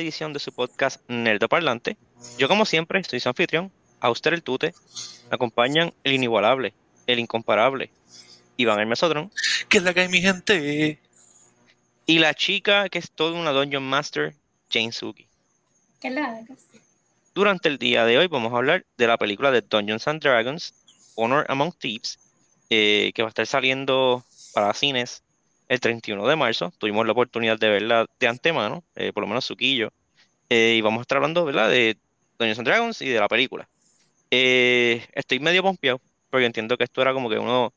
nueva edición de su podcast Nerdo Parlante. Yo como siempre soy su anfitrión, Auster el Tute. Me acompañan el inigualable, el incomparable, Iván el Mesodrón. ¿Qué es la que hay mi gente? Y la chica que es toda una Dungeon Master, Jane Suki. ¿Qué la Durante el día de hoy vamos a hablar de la película de Dungeons and Dragons, Honor Among Thieves, eh, que va a estar saliendo para cines el 31 de marzo. Tuvimos la oportunidad de verla de antemano, eh, por lo menos Suquillo. Eh, y vamos a estar hablando ¿verdad? de Dungeons and Dragons y de la película. estoy medio pompeado, porque entiendo que esto era como que uno,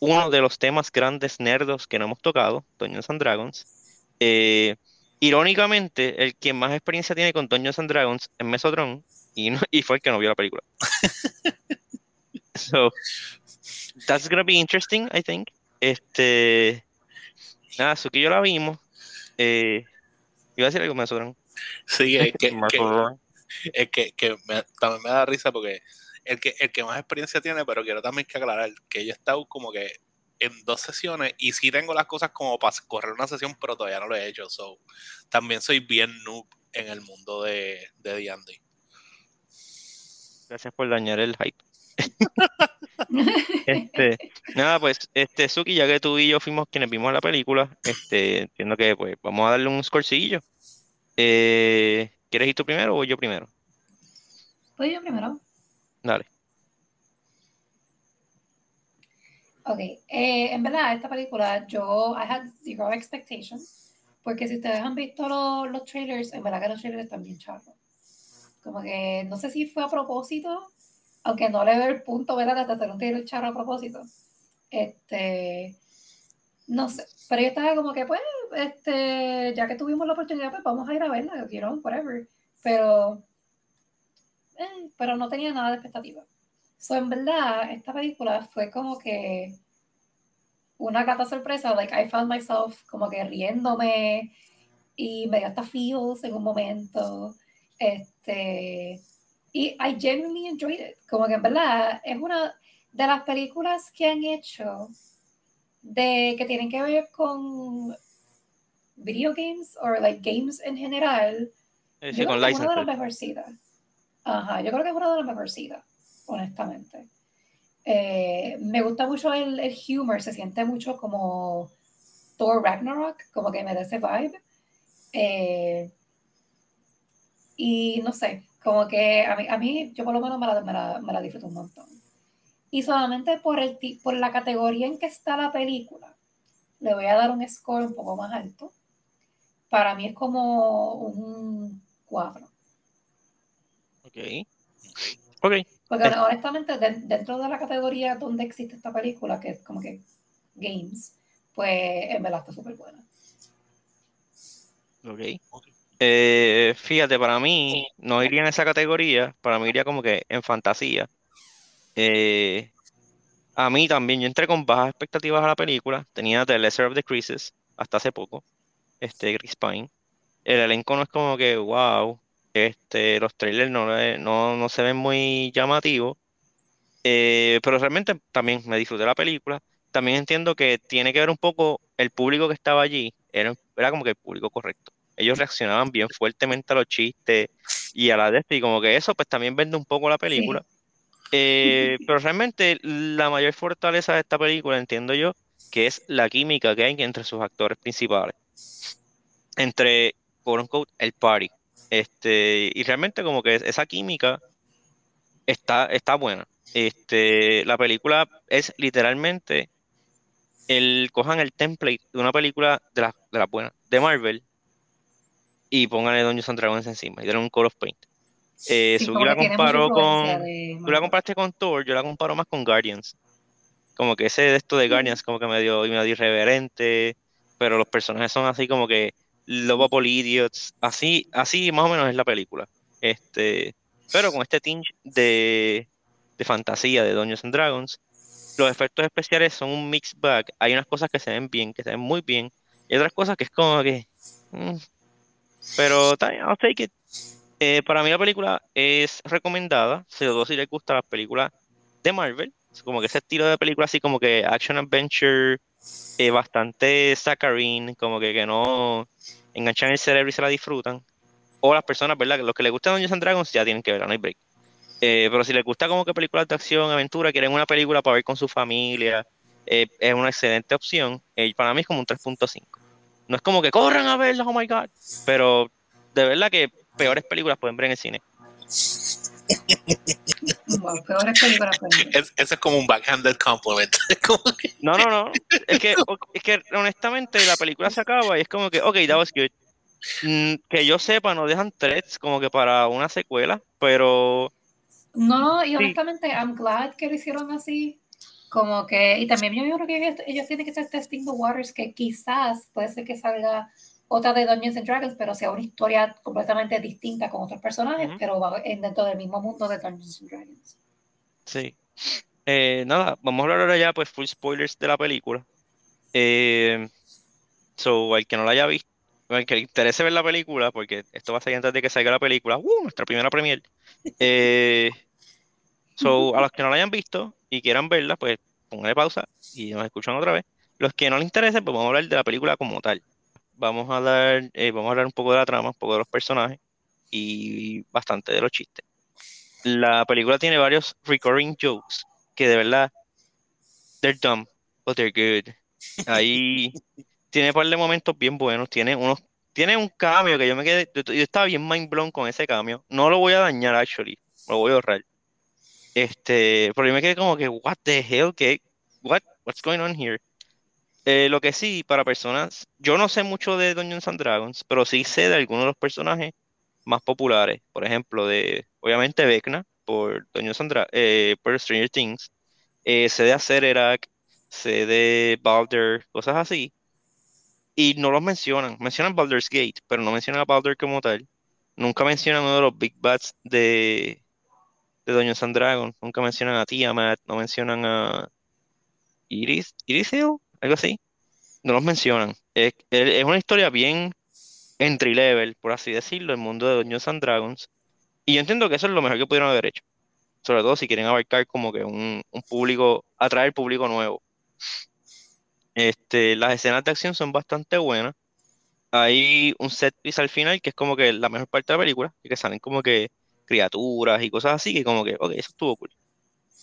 uno de los temas grandes nerdos que no hemos tocado, Dungeons and Dragons. irónicamente, el quien más experiencia tiene con Dungeons and Dragons es Mesotron, y, y fue el que no vio la película. so, that's gonna be interesting, I think. Este, Nada, Suki yo la vimos. Eh, iba a decir algo, más Sí, es que, que, que, también me da risa porque el que, el que más experiencia tiene, pero quiero también que aclarar que yo he estado como que en dos sesiones y sí tengo las cosas como para correr una sesión, pero todavía no lo he hecho. So, también soy bien noob en el mundo de D&D. Gracias por dañar el hype. Este, nada, pues, este, Suki, ya que tú y yo fuimos quienes vimos la película, este, entiendo que pues vamos a darle un scorecillo. Eh, ¿Quieres ir tú primero o yo primero? Voy yo primero. Dale. Ok, eh, en verdad, esta película yo I had zero expectations, porque si ustedes han visto los, los trailers, en verdad que los trailers están bien. Como que no sé si fue a propósito aunque no le veo el punto, ¿verdad? De hacer un tiro charro a propósito. Este, no sé, pero yo estaba como que, pues, este, ya que tuvimos la oportunidad, pues vamos a ir a verla, you know, whatever. Pero, eh, pero no tenía nada de expectativa. So, en verdad, esta película fue como que una gata sorpresa, like, I found myself como que riéndome y me dio hasta feels en un momento. Este, y I genuinely enjoyed it. Como que en verdad es una de las películas que han hecho de que tienen que ver con video games o like games en general. Eh, con una de las mejorcitas. Ajá, yo creo que es una de las mejorcitas, honestamente. Eh, me gusta mucho el, el, humor, se siente mucho como Thor Ragnarok, como que me da ese vibe. Eh, y no sé, como que a mí, a mí yo por lo menos me la, me la, me la disfruto un montón. Y solamente por, el, por la categoría en que está la película, le voy a dar un score un poco más alto. Para mí es como un 4. Ok. Ok. Porque honestamente, dentro de la categoría donde existe esta película, que es como que games, pues en verdad está súper buena. Ok. Eh, fíjate, para mí no iría en esa categoría, para mí iría como que en fantasía. Eh, a mí también, yo entré con bajas expectativas a la película, tenía The Lesser of the Creases hasta hace poco, este Chris Pine. El elenco no es como que, wow, este, los trailers no, no, no se ven muy llamativos, eh, pero realmente también me disfruté la película. También entiendo que tiene que ver un poco el público que estaba allí, era, era como que el público correcto ellos reaccionaban bien fuertemente a los chistes y a la de y como que eso pues también vende un poco la película. Eh, pero realmente la mayor fortaleza de esta película, entiendo yo, que es la química que hay entre sus actores principales. Entre, quote unquote, el party. Este, y realmente como que esa química está, está buena. Este, la película es literalmente el cojan el template de una película de la, de la buena de Marvel y póngale Dungeons and Dragons encima y denle un Call of Paint. Eh, la comparó con. Tú la comparaste con Thor, yo la comparo más con Guardians. Como que ese de esto de Guardians, como que medio, medio irreverente, pero los personajes son así como que Lovable Idiots. Así, así más o menos es la película. Este, pero con este tinge de, de fantasía de Dungeons and Dragons, los efectos especiales son un mixed bag. Hay unas cosas que se ven bien, que se ven muy bien, y otras cosas que es como que. Mm, pero también, I'll take it. Eh, para mí la película es recomendada, sobre todo si les gusta las películas de Marvel, como que ese estilo de película así como que action adventure, eh, bastante saccharine, como que, que no enganchan el cerebro y se la disfrutan. O las personas, ¿verdad? Los que les gustan Dungeons and Dragons ya tienen que verla, no hay break. Eh, pero si les gusta como que películas de acción, aventura, quieren una película para ver con su familia, eh, es una excelente opción. para mí es como un 3.5. No es como que corran a verla, oh my god. Pero de verdad que peores películas pueden ver en el cine. Es, eso es como un backhanded compliment. no, no, no. Es que, es que honestamente la película se acaba y es como que, ok, that was good. Mm, que yo sepa, no dejan threads como que para una secuela, pero. No, y honestamente, I'm glad que lo hicieron así. Como que, y también yo creo que ellos, tienen que estar testing the waters, que quizás puede ser que salga otra de Dungeons and Dragons, pero sea una historia completamente distinta con otros personajes, pero va dentro del mismo mundo de Dungeons and Dragons. Sí. Eh, nada, vamos a hablar ahora ya, pues, full spoilers de la película. Eh, so, al que no la haya visto, al que le interese ver la película, porque esto va a ser antes de que salga la película, ¡uh! nuestra primera premier. Eh, so, a los que no la hayan visto y quieran verla, pues, pónganle pausa y nos escuchan otra vez. Los que no les interese, pues vamos a hablar de la película como tal vamos a dar, eh, vamos a hablar un poco de la trama, un poco de los personajes y bastante de los chistes. La película tiene varios recurring jokes que de verdad, they're dumb, but they're good. Ahí tiene un par de momentos bien buenos, tiene unos, tiene un cambio que yo me quedé, yo, estaba bien mind blown con ese cambio. No lo voy a dañar, actually, lo voy a ahorrar. Este, pero yo me quedé como que, what the hell, ¿qué? What, what's going on here? Eh, lo que sí, para personas, yo no sé mucho de Dungeons and Dragons, pero sí sé de algunos de los personajes más populares. Por ejemplo, de, obviamente, Vecna, por Dungeons and eh, por Stranger Things. Eh, sé de Acererak, sé de Baldur, cosas así. Y no los mencionan. Mencionan Baldur's Gate, pero no mencionan a Baldur como tal. Nunca mencionan uno de los Big Bats de, de Dungeons and Dragons. Nunca mencionan a Tiamat, no mencionan a Iris, Iriseo algo así, no los mencionan. Es, una historia bien entry level, por así decirlo, el mundo de Dungeons and Dragons. Y yo entiendo que eso es lo mejor que pudieron haber hecho. Sobre todo si quieren abarcar como que un, público, atraer público nuevo. Este, las escenas de acción son bastante buenas. Hay un set piece al final que es como que la mejor parte de la película, que salen como que criaturas y cosas así, que como que, ok, eso estuvo cool.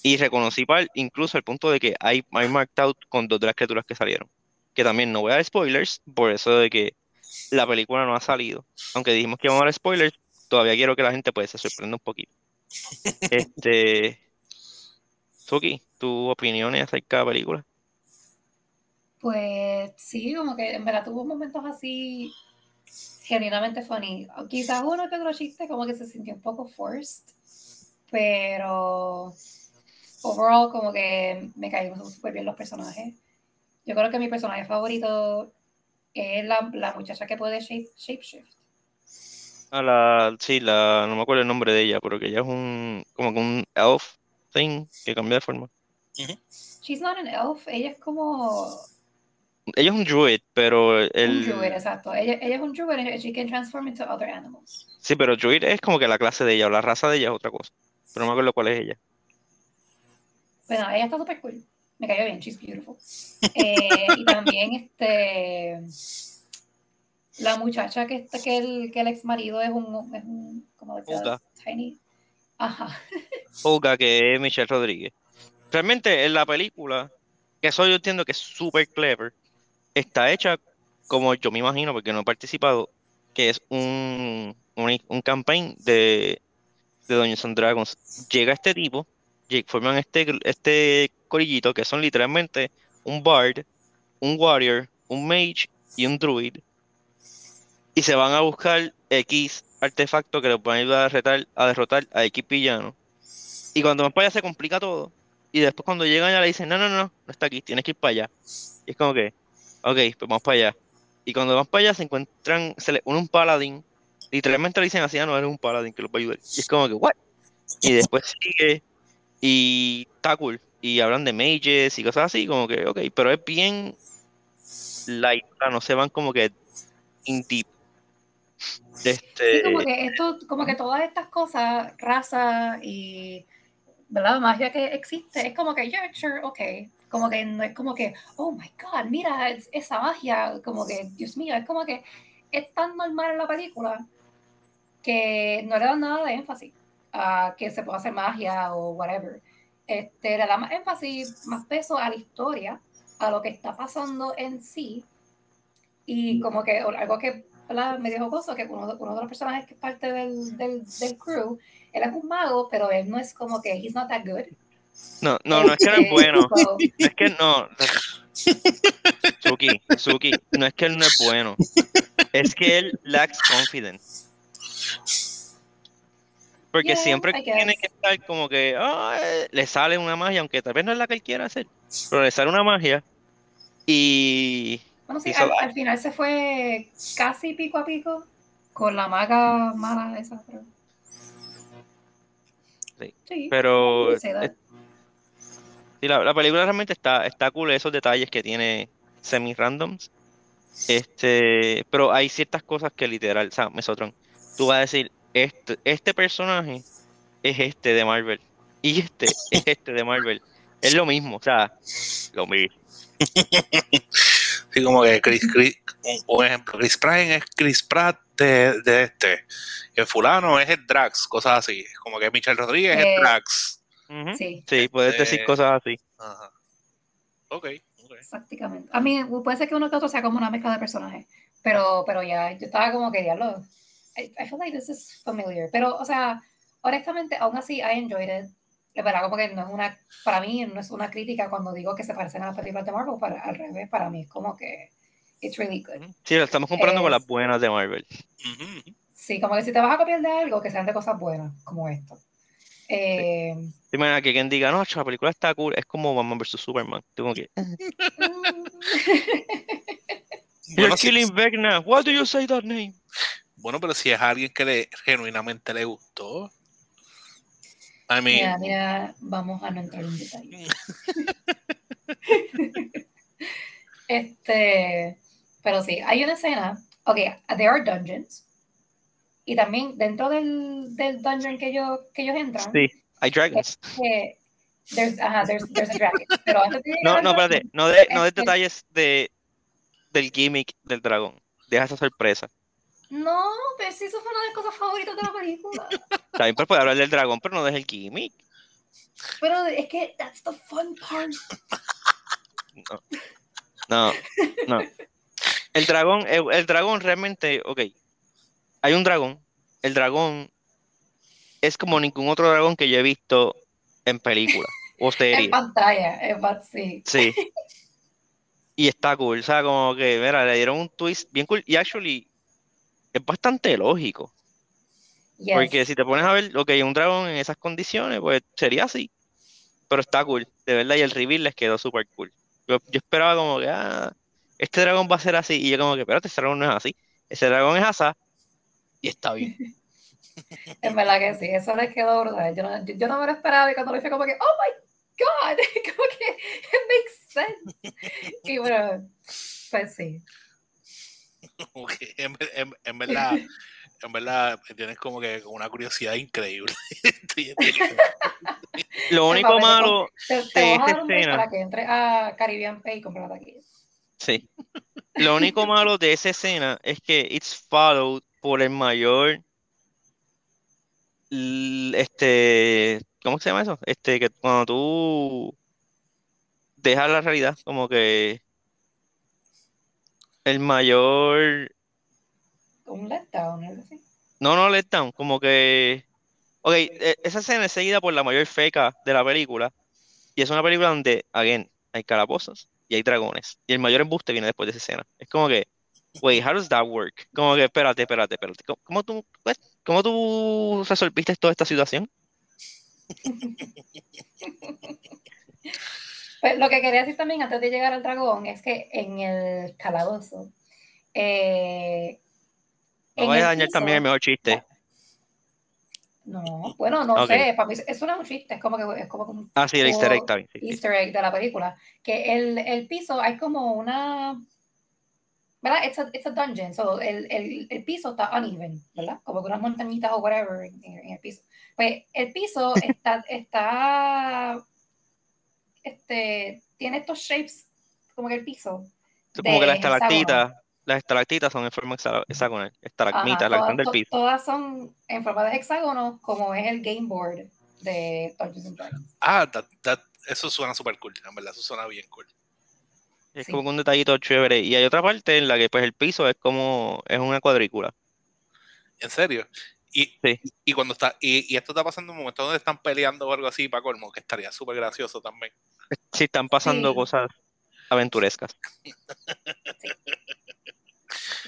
Y reconocí incluso el punto de que hay, hay marked out con dos de las criaturas que salieron. Que también no voy a dar spoilers, por eso de que la película no ha salido. Aunque dijimos que íbamos a dar spoilers, todavía quiero que la gente pues, se sorprenda un poquito. este. Suki, ¿tu opinión acerca de la película? Pues sí, como que en verdad tuvo momentos así genuinamente funny. Quizás uno que otro chiste como que se sintió un poco forced, pero overall como que me caían súper bien los personajes. Yo creo que mi personaje favorito es la, la muchacha que puede shape, shapeshift. Ah, la, sí, la, no me acuerdo el nombre de ella, pero que ella es un, como que un elf thing que cambia de forma. She's not an elf, ella es como... Ella es un druid, pero el... Un druid, exacto. Ella, ella es un druid and she can transform into other animals. Sí, pero druid es como que la clase de ella, o la raza de ella es otra cosa. Pero no me acuerdo cuál es ella. Bueno, ella está súper cool. Me cayó bien, she's beautiful. Eh, y también este la muchacha que está, que el, que el ex marido es un, es un como Olga. tiny. Ajá. Olga, que es Michelle Rodríguez. Realmente en la película, que eso yo entiendo que es súper clever, está hecha como yo me imagino, porque no he participado, que es un, un, un campaign de, de Dungeons and Dragons. Llega este tipo forman este, este corillito que son literalmente un bard, un warrior, un mage y un druid. Y se van a buscar X artefactos que les van a ayudar a, a derrotar a X villano. Y cuando van para allá se complica todo. Y después cuando llegan ya le dicen, no, no, no, no está aquí, tienes que ir para allá. Y es como que, ok, pues vamos para allá. Y cuando van para allá se encuentran, se le une un paladín. Literalmente le dicen así, ah, no eres un paladín que los va a ayudar. Y es como que, what? Y después sigue y está. Y hablan de mages y cosas así, como que, ok, pero es bien light, no se van como que in deep. Este... Sí, como que esto, como que todas estas cosas, raza y ¿verdad? magia que existe, es como que, yeah, sure, ok. Como que no es como que, oh my god, mira esa magia, como que, Dios mío, es como que es tan normal en la película que no le dan nada de énfasis a que se pueda hacer magia o whatever. Este, le da más énfasis, más peso a la historia, a lo que está pasando en sí. Y como que algo que me dijo Coso, que uno, uno, de los personajes que es parte del, del, del, crew, él es un mago, pero él no es como que he's not that good. No, no, no es que no es bueno. No es que no. Suki, Suki, no es que él no es bueno. Es que él lacks confidence. Porque siempre tiene que estar como que le sale una magia, aunque tal vez no es la que él quiera hacer, pero le sale una magia y. Bueno, sí, al, final se fue casi pico a pico con la maga mala esa. Pero... Sí, pero. La, película realmente está, está cool, esos detalles que tiene semi-randoms. Este, pero hay ciertas cosas que literal, o sea, Mesotron, tú vas a decir, este, este personaje es este de Marvel. Y este es este de Marvel. Es lo mismo, o sea, lo mismo. Sí, como que Chris, Chris un, ejemplo, Chris Pratt es Chris Pratt de, de, este. El fulano es el Drax, cosas así. Como que Michelle Rodríguez es el eh, Drax. sí. sí, puedes decir cosas así. Ajá. Ok. Exactamente. A mí puede ser que uno que otro sea como una mezcla de personajes. Pero, pero ya, yo estaba como que diablo. I, I feel like this is familiar. Pero, o sea, honestamente, aún así, I enjoyed it. Es verdad, como que no es una, para mí no es una crítica cuando digo que se parecen a las películas de Marvel, para, al revés, para mí es como que it's really good. Sí, lo estamos comparando con las buenas de Marvel. Sí, como que si te vas a copiar de algo, que sean de cosas buenas, como esto. Eh, sí. que quien diga, no, la película está cool, es como Batman vs. Superman. Tengo que... You're killing Vecna. Why do you say that name? Bueno, pero si es alguien que le, genuinamente le gustó. I mira, mira, vamos a no entrar en detalle. este, pero sí, hay una escena. Ok, there are dungeons. Y también dentro del, del dungeon que ellos, que ellos entran. Sí, hay dragons. there's, ajá, there's, there's a dragon. Pero antes de no, no, espérate, no de, no de detalles de, del gimmick del dragón. Deja esa sorpresa. No, pero si eso fue una de las cosas favoritas de la película. También puede hablar del dragón, pero no del gimmick. Pero es que that's the fun part. No, no, El dragón, el, dragón realmente, ok. Hay un dragón. El dragón es como ningún otro dragón que yo he visto en película o serie. en pantalla, en sí. Sí. Y está cool, o sea, como que, mira, le dieron un twist bien cool. Y actually, es bastante lógico. Porque si te pones a ver, ok, un dragón en esas condiciones, pues sería así. Pero está cool, de verdad, y el reveal les quedó súper cool. Yo, esperaba como que, ah, este dragón va a ser así, y yo como que, espérate, este dragón no es así. Ese dragón es asa, y está bien. en verdad que sí, eso les quedó brutal. Yo no, yo, no me lo esperaba, y cuando lo hice como que, oh my god, como que it makes sense. y bueno, pues sí. en, en, verdad, en verdad tienes como que una curiosidad increíble. Lo único malo de esta escena. Para que entre a Caribbean Pay y comprar aquí. Sí. Lo único malo de esa escena es que it's followed por el mayor este ¿cómo se llama eso? Este que cuando tú dejas la realidad como que el mayor. ¿Un letdown algo así? No, no letdown, como que. Ok, e, esa escena es seguida por la mayor feca de la película. Y es una película donde, again, hay calabozos y hay dragones. Y el mayor embuste viene después de esa escena. Es como que, wait, how does that work? Como que, espérate, espérate, espérate. ¿Cómo, tú, pues, cómo tú resolviste toda esta situación? Pues, lo que quería decir también antes de llegar al dragón es que en el calabozo. Eh, no vaya a dañar también el mejor chiste. No, bueno, no sé, para mí es un chiste, es como que es como un ah, sí, el easter egg también. Easter egg de la película. Que el, el piso hay como una. ¿Verdad? It's a, it's a dungeon, so el, el, el, piso está uneven, ¿verdad? Como que unas montañitas o whatever en, en el piso. Pues el piso está, está este, tiene estos shapes, como que el piso. como que de las estalactitas, las estalactitas son en forma hexa- hexagonal. Estalagmitas, están del piso. todas son en forma de hexágono, como es el game board de Dungeons and Dragons. Ah, that- that- eso suena súper cool, en verdad, eso suena bien cool. Es Sí. como que un detallito chévere. Y hay otra parte en la que pues el piso es como, es una cuadrícula. ¿En serio? Y, Sí. y cuando está, y, y esto está pasando en un momento donde están peleando o algo así, para colmo, que estaría súper gracioso también. Sí, están pasando Sí. cosas aventurescas.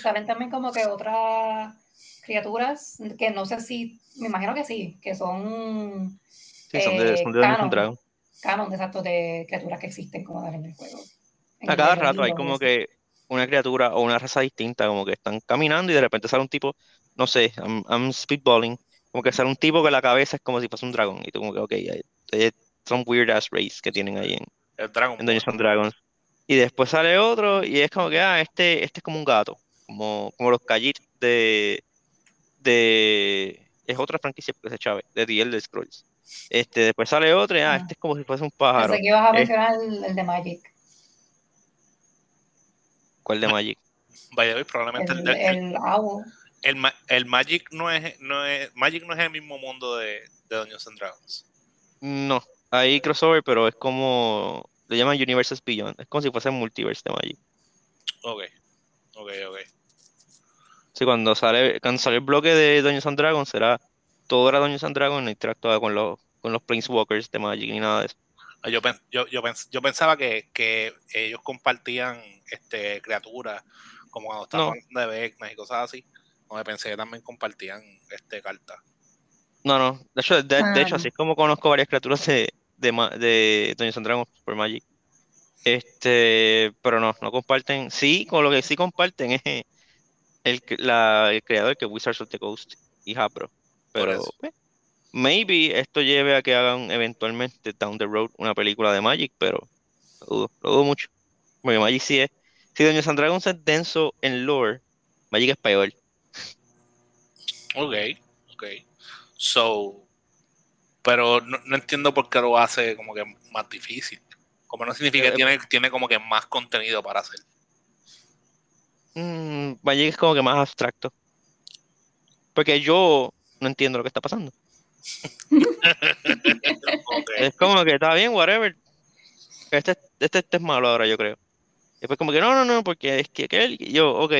Salen también como que otras criaturas que no sé si, me imagino que sí, que son Sí, son de, Eh, son de Dungeons canon. canon de exacto de criaturas que existen como tal en el juego. En A cada rato hay como que una criatura o una raza distinta, como que están caminando y de repente sale un tipo, no sé, I'm, I'm speedballing, como que sale un tipo que la cabeza es como si fuese un dragón. Y tú como que, ok, some weird ass race que tienen ahí en, El Dragon en. Dungeons and Dragons. Y después sale otro y es como que, ah, este, este es como un gato, como, como los Khajiit de, de, es otra franquicia que se chave, de The Elder Scrolls. Este, después sale otro y, ah, este es como si fuese un pájaro. Pensé que ibas a Es- mencionar el, el de Magic, ¿Cuál de Magic? Vaya, hoy probablemente el, el, el, el el el Magic no es, no es, Magic no es el mismo mundo de, de Dungeons and Dragons. No, hay crossover, pero es como, le llaman Universes Beyond, es como si fuese multiverse de Magic. Ok, ok, ok. Sí, cuando sale, cuando sale el bloque de Dungeons and Dragons será todo era Dungeons and Dragons, no interactuaba con los, con los Planeswalkers de Magic ni nada de eso. Ah, Yo, yo, yo, pens- yo pensaba que, que ellos compartían este, criaturas, como cuando estaban No. hablando de Vecna y cosas así. Donde pensé que también compartían este, cartas. No, no, de hecho, de, de hecho Ah. así es como conozco varias criaturas de, de, de and Dragons por Magic. Este, pero no, no comparten. Sí, con lo que sí comparten es el, cre- la, el creador que Wizards of the Coast y Hasbro. Pero eh, maybe esto lleve a que hagan eventualmente down the road una película de Magic, pero lo dudo, lo dudo mucho. Porque Magic sí es. Si and Dragons es denso en lore, Magic es peor. Ok, ok. So, pero no, no entiendo por qué lo hace como que más difícil. Como no significa que Eh, tiene, tiene como que más contenido para hacer. Mm, Magic es como que más abstracto. Porque yo no entiendo lo que está pasando. Es como que está bien, whatever. Este, este, este es malo ahora, yo creo. Después como que no, no, no, porque es que aquel, y yo, ok,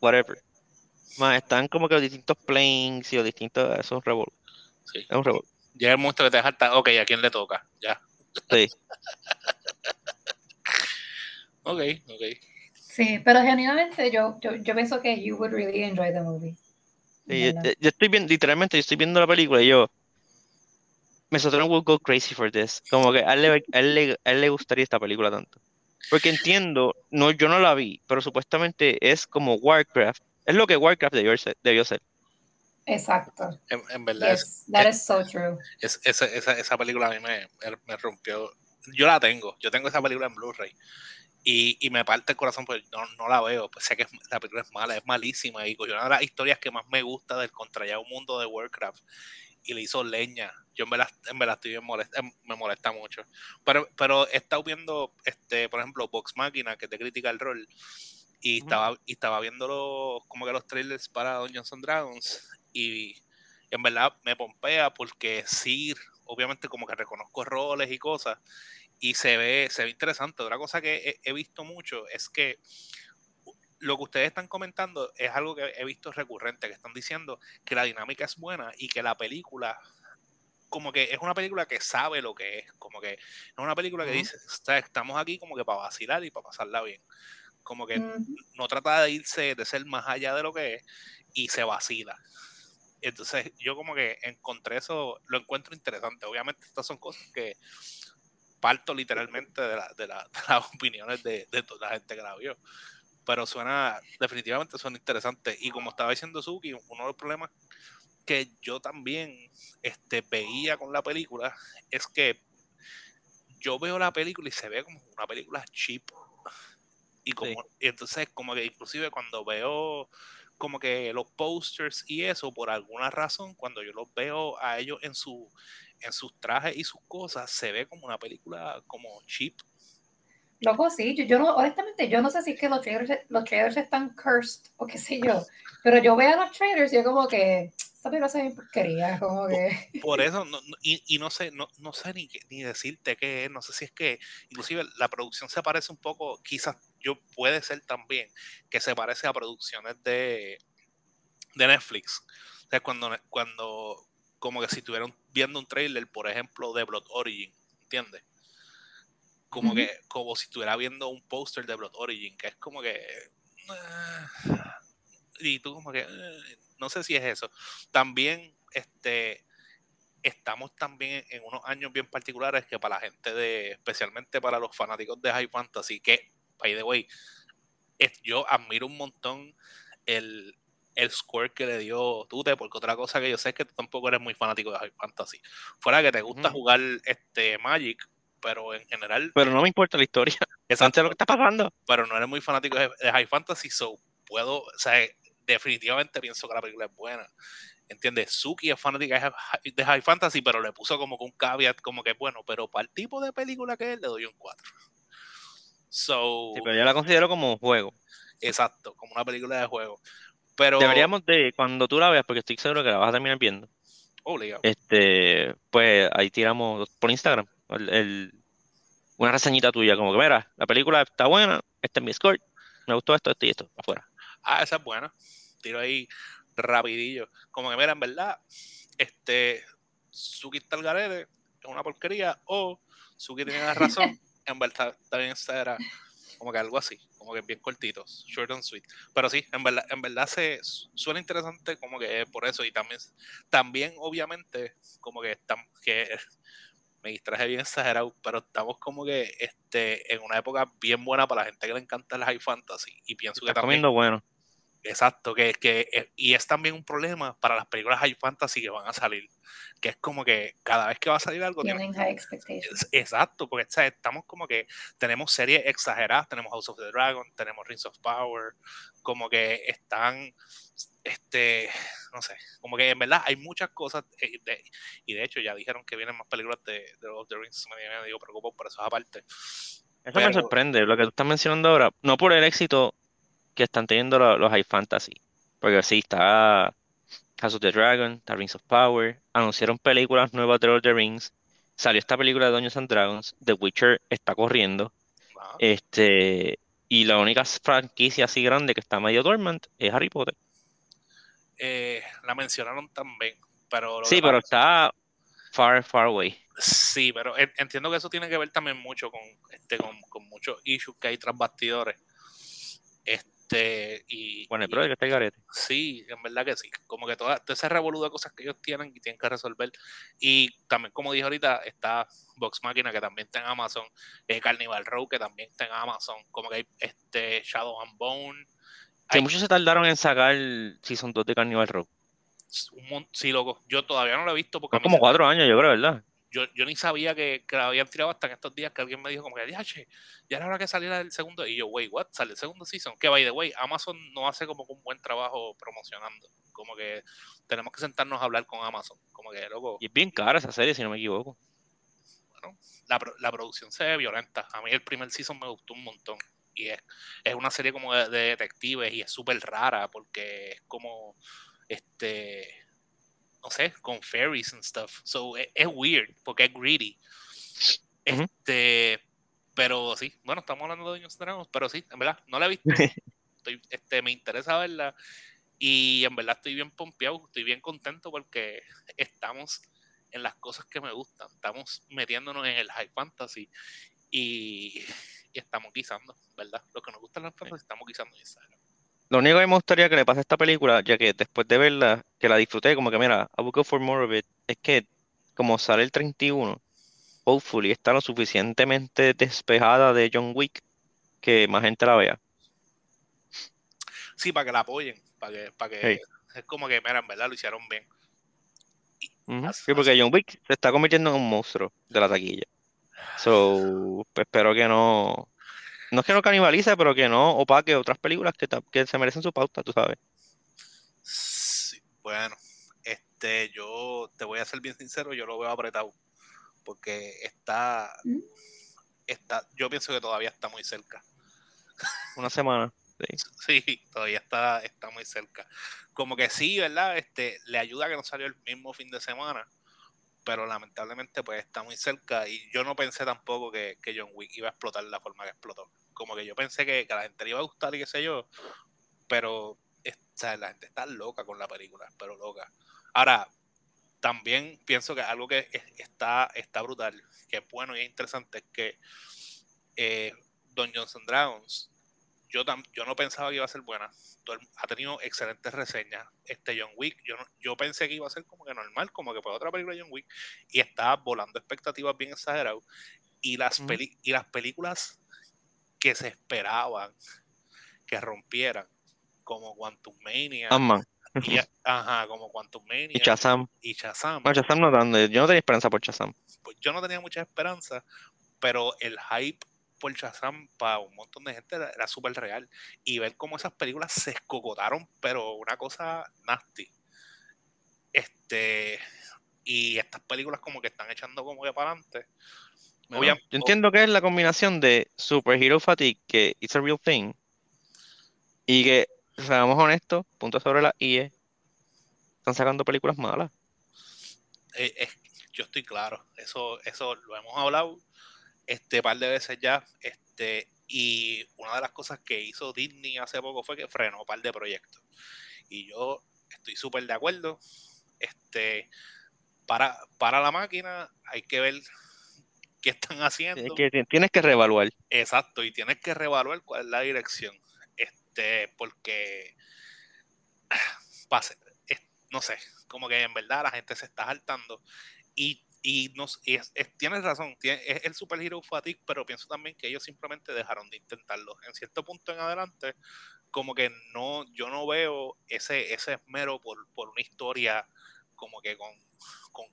whatever. Más, están como que los distintos planes y los distintos, eso es un revol, sí. es un revol. Llega el momento que te dejas, ok, ¿a quién le toca? Ya. Sí. Ok, ok. Sí, pero genuinamente yo, yo, yo pienso que you would really enjoy the movie. Sí, yo, yo estoy viendo, literalmente, yo estoy viendo la película y yo, Mesotron will go crazy for this. Como que a él, le, a él le- a él le gustaría esta película tanto. Porque entiendo, no, yo no la vi, pero supuestamente es como Warcraft. Es lo que Warcraft debió ser. Debió ser. Exacto. En, en verdad, es- Yes, that is so true. es- esa, esa, esa película a mí me, me- me rompió. Yo la tengo, yo tengo esa película en Blu-ray. Y, y me parte el corazón porque no, no la veo. Pues sé que es- la película es mala, es malísima. Y cogió una de las historias que más me gusta del contrallado mundo de Warcraft y le hizo leña. Yo en verdad, en verdad estoy bien molesta, em, me molesta mucho. Pero, pero he estado viendo, este, por ejemplo, Vox Machina, que te critica el rol. Y estaba, y estaba viendo los- como que los trailers para Dungeons and Dragons. Y en verdad me pompea porque sí, obviamente como que reconozco roles y cosas. Y se ve, se ve interesante. Otra cosa que he, he visto mucho es que lo que ustedes están comentando es algo que he visto recurrente, que están diciendo que la dinámica es buena y que la película, como que es una película que sabe lo que es, como que es una película que dice, "Está- estamos aquí como que para vacilar y para pasarla bien. Como que no trata de irse, de ser más allá de lo que es y se vacila. Entonces yo como que encontré eso, lo encuentro interesante. Obviamente estas son cosas que parto literalmente de, la- de la- de las opiniones de, de toda la gente que la vio. Pero suena, definitivamente suena interesante. Y como estaba diciendo Suki, uno de los problemas que yo también este, veía con la película es que yo veo la película y se ve como una película cheap. Y, como, y entonces como que inclusive cuando veo como que los posters y eso, por alguna razón, cuando yo los veo a ellos en su en sus trajes y sus cosas, se ve como una película como cheap. Loco, sí, yo, yo, no, honestamente, yo no sé si es que los traders, los traders están cursed o qué sé yo, pero yo veo a los traders y yo como que, esta película porquería, como que... Por eso, no, y, y, no sé, no, no sé ni, ni decirte qué es, no sé si es que, inclusive la producción se parece un poco, quizás yo puede ser también, que se parece a producciones de, de Netflix. O sea, cuando, cuando, como que si estuvieran viendo un trailer, por ejemplo, de Blood Origin, ¿entiendes? como que como si estuviera viendo un póster de Blood Origin, que es como que ah, y tú como que ah, no sé si es eso. También este estamos también en unos años bien particulares que para la gente de especialmente para los fanáticos de High Fantasy que by the way yo admiro un montón el, el score que le dio Tute, porque otra cosa que yo sé es que tú tampoco eres muy fanático de High Fantasy. Fuera que te gusta jugar este Magic, pero en general. Pero no me importa la historia. Exacto. lo que está pasando. Pero no eres muy fanático de, High Fantasy, so puedo. O sea, definitivamente pienso que la película es buena. ¿Entiendes? Suki es fanática de High Fantasy, pero le puso como que un caveat, como que bueno, pero para el tipo de película que es, le doy un 4. So, sí, pero yo la considero como un juego. Exacto, como una película de juego. Pero deberíamos de, cuando tú la veas, porque estoy seguro que la vas a terminar viendo. Obligado. Este, pues ahí tiramos por Instagram el, una reseñita tuya, como que mira, la película está buena, este es mi score, me gustó esto, esto y esto, afuera. Ah, esa es buena. Tiro ahí rapidillo. Como que mira, en verdad, este Suki está es una porquería, o Suki tiene la razón, en verdad está bien era como que algo así, como que bien cortitos, short and sweet. Pero sí, en verdad, en verdad se suena interesante como que por eso, y también, también obviamente, como que, que me distraje bien exagerado, pero estamos como que este, en una época bien buena para la gente que le encanta el high fantasy. Y pienso que también. comiendo bueno. Exacto, que, que, eh, y es también un problema para las películas high fantasy que van a salir, que es como que cada vez que va a salir algo... Tienen high expectations. Exacto, porque estamos como que tenemos series exageradas, tenemos House of the Dragon, tenemos Rings of Power, como que están, este, no sé, como que en verdad hay muchas cosas, eh, y de hecho ya dijeron que vienen más películas de, de of the Rings, me, digo, preocupo por eso aparte. Eso me sorprende, lo que tú estás mencionando ahora, no por el éxito que están teniendo los, high fantasy. Porque sí, está House of the Dragon, The Rings of Power, anunciaron películas nuevas de Lord of the Rings, salió esta película de Dungeons and Dragons, The Witcher está corriendo, este, y la única franquicia así grande que está medio dormant es Harry Potter. Eh, la mencionaron también, pero... Sí, pero está far, far away. Sí, pero entiendo que eso tiene que ver también mucho con, este, con, con muchos issues que hay tras bastidores. Este, este, y, bueno, pero que está el garete. Sí, en verdad que sí. Como que todo, ese revoludo de cosas que ellos tienen y tienen que resolver. Y también, como dije ahorita, está Vox Machina, que también está en Amazon. Eh, Carnival Row, que también está en Amazon. Como que hay este Shadow and Bone. Que muchos se tardaron en sacar Season 2 de Carnival Row. sí, loco. Yo todavía no lo he visto. porque como cuatro años, yo creo, ¿verdad? Yo, yo ni sabía que, que, la habían tirado hasta en estos días que alguien me dijo como que, che, ya era hora que saliera el segundo. Y yo, wait, what? Sale el segundo season. Que, by the way, Amazon no hace como un buen trabajo promocionando. Como que tenemos que sentarnos a hablar con Amazon. Como que, loco. Y es bien cara esa serie, si no me equivoco. Bueno, la, la producción se ve violenta. A mí el primer season me gustó un montón. Y es, es una serie como de, de detectives y es súper rara porque es como, este no sé, con fairies and stuff. So e, es, weird porque es greedy. Este, pero sí, bueno, estamos hablando de Dungeons Dragons, pero sí, en verdad, no la he visto. Estoy, este, me interesa verla y en verdad estoy bien pompeado, estoy bien contento porque estamos en las cosas que me gustan, estamos metiéndonos en el high fantasy y, y estamos guisando, ¿verdad? Lo que nos gusta en las fantasy estamos guisando en lo único que me gustaría que le pase a esta película, ya que después de verla, que la disfruté, como que mira, I will go for more of it, es que como sale el 31, hopefully está lo suficientemente despejada de John Wick que más gente la vea. Sí, para que la apoyen, para que, para que es como que, mira, en verdad lo hicieron bien. sí, porque John Wick se está convirtiendo en un monstruo de la taquilla. So, pues, espero que no, no es que no canibalice, pero que no opaque otras películas que, que se merecen su pauta, tú sabes. Sí, bueno, este, yo te voy a ser bien sincero, yo lo veo apretado, porque está, mm. está, yo pienso que todavía está muy cerca. Una semana. Sí, todavía está, está muy cerca. Como que sí, ¿verdad? Este, le ayuda a que no salió el mismo fin de semana, pero lamentablemente pues está muy cerca y yo no pensé tampoco que, que John Wick iba a explotar la forma que explotó. Como que yo pensé que, a la gente le iba a gustar y qué sé yo, pero la gente está loca con la película, pero loca. Ahora, también pienso que algo que está, está brutal, que es bueno y es interesante, es que eh, Don Johnson Dragons yo, yo no pensaba que iba a ser buena. ha tenido excelentes reseñas. Este John Wick, yo, yo pensé que iba a ser como que normal, como que fue otra película de John Wick, y estaba volando expectativas bien exageradas. Y las, y las películas que se esperaban que rompieran, como Quantum Mania. Y, ajá, como Quantum Mania. Y Shazam. Y Shazam. No, Shazam no, yo no tenía esperanza por Shazam. Pues yo no tenía mucha esperanza, pero el hype por Shazam para un montón de gente era, súper real. Y ver cómo esas películas se escocotaron, pero una cosa nasty. Este, y estas películas como que están echando como que para adelante. yo entiendo que es la combinación de Superhero Fatigue, que it's a real thing, y que, seamos honestos, punto sobre la IE, están sacando películas malas. Eh, yo estoy claro, eso, eso lo hemos hablado este par de veces ya. Este, y una de las cosas que hizo Disney hace poco fue que frenó un par de proyectos. Y yo estoy súper de acuerdo. Este, para, para la máquina hay que ver qué están haciendo. Que tienes que reevaluar. Exacto, y tienes que reevaluar cuál es la dirección. Este, porque pase, no sé, como que en verdad la gente se está saltando. Y y, nos, es, tienes razón, es el superhero fatigue, pero pienso también que ellos simplemente dejaron de intentarlo. En cierto punto en adelante, como que no, yo no veo ese, ese esmero por, una historia como que con,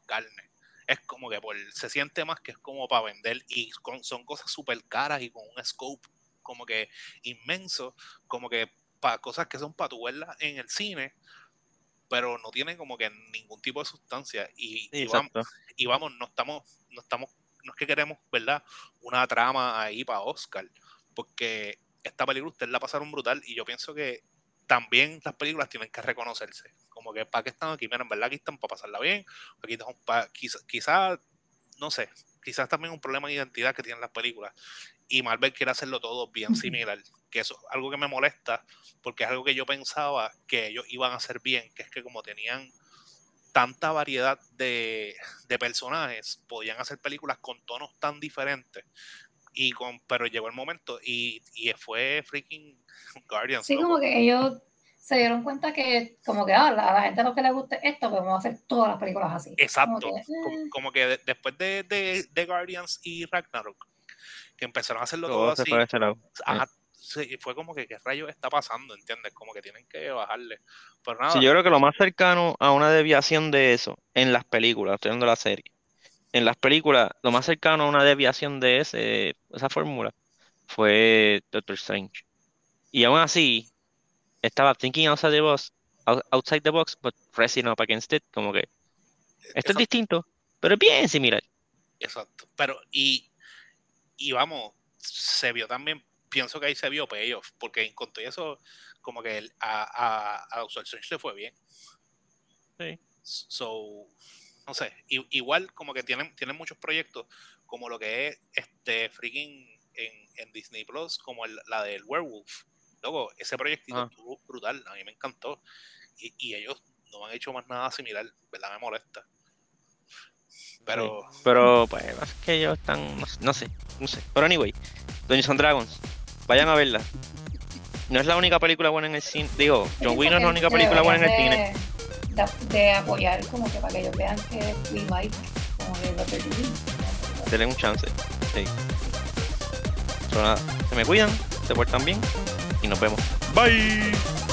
carne. Es como que se siente más que es como para vender y son cosas súper caras y con un scope como que inmenso, como que para cosas que son para tu verla en el cine, pero no tiene como que ningún tipo de sustancia. Y, y, vamos, no estamos, no estamos, no es que queremos, ¿verdad? Una trama ahí para Oscar, porque esta película ustedes la pasaron brutal y yo pienso que también las películas tienen que reconocerse. Como que para qué están aquí, miren, ¿verdad? Aquí están para pasarla bien, aquí están para, quizás, quizá, no sé, quizás también un problema de identidad que tienen las películas. Y Marvel quiere hacerlo todo bien similar que eso es algo que me molesta, porque es algo que yo pensaba que ellos iban a hacer bien, que es que como tenían tanta variedad de, personajes, podían hacer películas con tonos tan diferentes. Y con, pero llegó el momento y, y fue freaking Guardians. Sí, como que ellos se dieron cuenta que como que ah, a la, gente lo que le guste esto, pues vamos a hacer todas las películas así. Exacto. Como que, eh. después de, de, Guardians y Ragnarok, que empezaron a hacerlo todo, así fue como que qué rayos está pasando, ¿entiendes? Como que tienen que bajarle. Pero nada. Sí, yo creo que lo más cercano a una desviación de eso, en las películas, estoy viendo la serie, en las películas, lo más cercano a una desviación de ese, esa fórmula fue Doctor Strange. Y aún así, estaba thinking outside the box, outside the box, but pressing up against it, como que esto es distinto, pero es bien similar. Exacto. Pero, y, y vamos, se vio también pienso que ahí se vio payoff, porque en cuanto a eso, como que a, a, a se fue bien. Sí. So, no sé, igual como que tienen, tienen muchos proyectos, como lo que es este freaking en, en Disney Plus, como la del Werewolf. Luego, ese proyectito ah. estuvo brutal, a mí me encantó. Y, y, ellos no han hecho más nada similar, ¿verdad? Me molesta. Pero. pero, pues, es que ellos están. No, sé, no sé. Pero, anyway, Dungeons and Dragons Vayan a verla. No es la única película buena en el cine. Digo, John Wick no es la única película buena en el cine. De, apoyar, como que para que ellos vean que we like, como que lo que Denle un chance. Sí. So, nada, se me cuidan, se portan bien y nos vemos. Bye.